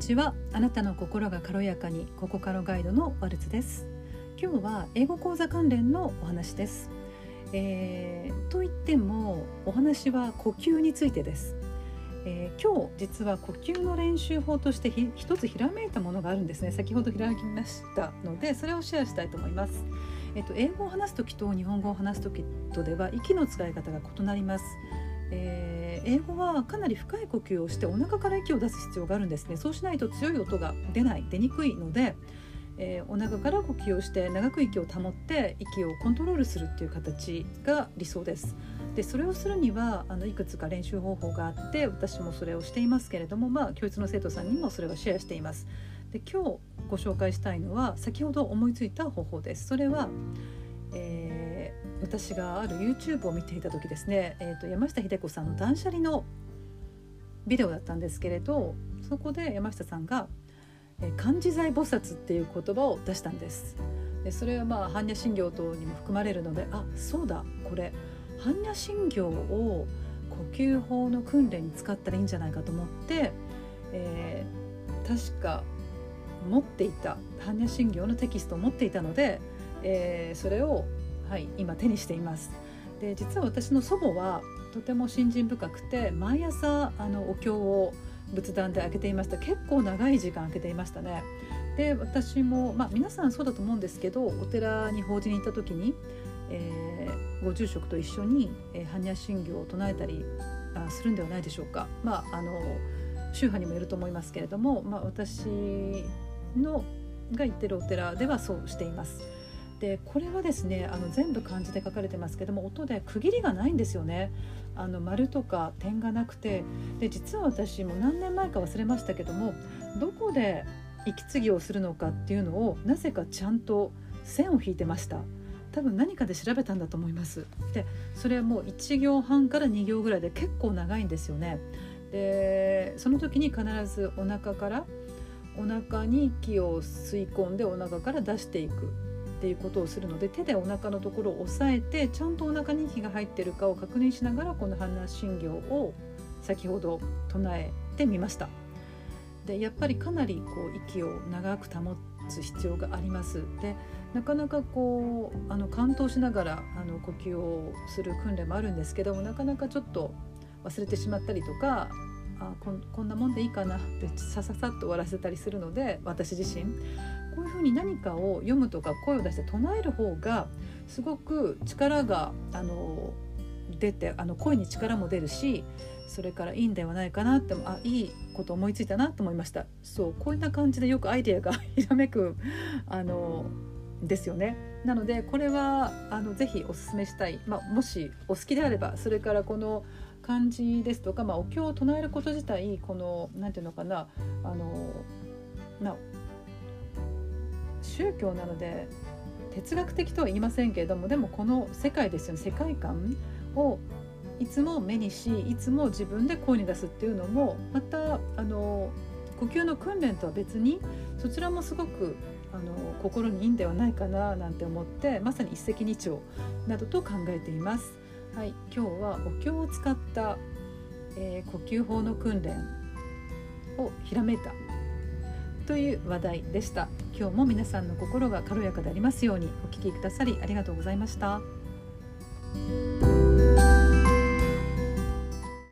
ちは。あなたの心が軽やかにここからガイドのワルツです。今日は英語講座関連のお話です、えー、と言ってもお話は呼吸についてです、えー、今日実は呼吸の練習法として一つひらめいたものがあるんですね。先ほどひらめきましたのでそれをシェアしたいと思います。えっと、英語を話す時と日本語を話す時とでは息の使い方が異なります。えー、英語はかなり深い呼吸をしてお腹から息を出す必要があるんですね。そうしないと強い音が出ない出にくいので、えー、お腹から呼吸をして長く息を保って息をコントロールするっていう形が理想です。でそれをするにはあのいくつか練習方法があって私もそれをしていますけれども、まあ、教室の生徒さんにもそれをシェアしています。で今日ご紹介したいのは先ほど思いついた方法です。それは、えー私がある YouTube を見ていた時ですね、えーと、山下秀子さんの断捨離のビデオだったんですけれどそこで山下さんが「漢字財菩薩」っていう言葉を出したんです。でそれはまあ般若心経等にも含まれるのであそうだこれ般若心経を呼吸法の訓練に使ったらいいんじゃないかと思って、えー、確か持っていた般若心経のテキストを持っていたので、えー、それをはい、今手にしています。で実は私の祖母はとても信心深くて毎朝あのお経を仏壇で開けていました結構長い時間開けていましたね。で私も、まあ、皆さんそうだと思うんですけどお寺に法事に行った時に、えー、ご住職と一緒に、えー、般若心経を唱えたりあするんではないでしょうか。まああの宗派にもよると思いますけれども、まあ、私のが行ってるお寺ではそうしています。でこれはですねあの全部漢字で書かれてますけども音で区切りがないんですよね。あの丸とか点がなくてで実は私も何年前か忘れましたけどもどこで息継ぎをするのかっていうのをなぜかちゃんと線を引いてました。多分何かで調べたんだと思いますでそれはもう1行半から2行ぐらいで結構長いんですよねでその時に必ずお腹からお腹に息を吸い込んでお腹から出していくっていうことをするので手でお腹のところを押さえてちゃんとお腹に息が入ってるかを確認しながらこの般若心経を先ほど唱えてみました。でやっぱりかなりこう息を長く保つ必要があります。でなかなかこうあの完登しながらあの呼吸をする訓練もあるんですけどもなかなかちょっと忘れてしまったりとかあこんこんなもんでいいかなってさささっと終わらせたりするので私自身ふうに何かを読むとか声を出して唱える方がすごく力があの出てあの声に力も出るしそれからいいんではないかなってあいいこと思いついたなと思いました。そうこんな感じでよくアイデアがひらめく あのですよね。なのでこれはあのぜひおすすめしたい、まあ、もしお好きであればそれからこの漢字ですとか、まあ、お経を唱えること自体この何て言うのかなあのな宗教なので哲学的とは言いませんけれどもでもこの世界ですよね世界観をいつも目にしいつも自分で声に出すっていうのもまたあの呼吸の訓練とは別にそちらもすごくあの心にいいんではないかななんて思ってまさに一石二鳥などと考えています。はい、今日はお経を使った、えー、呼吸法の訓練をひらめいたという話題でした。今日も皆さんの心が軽やかでありますように。お聴きくださりありがとうございました。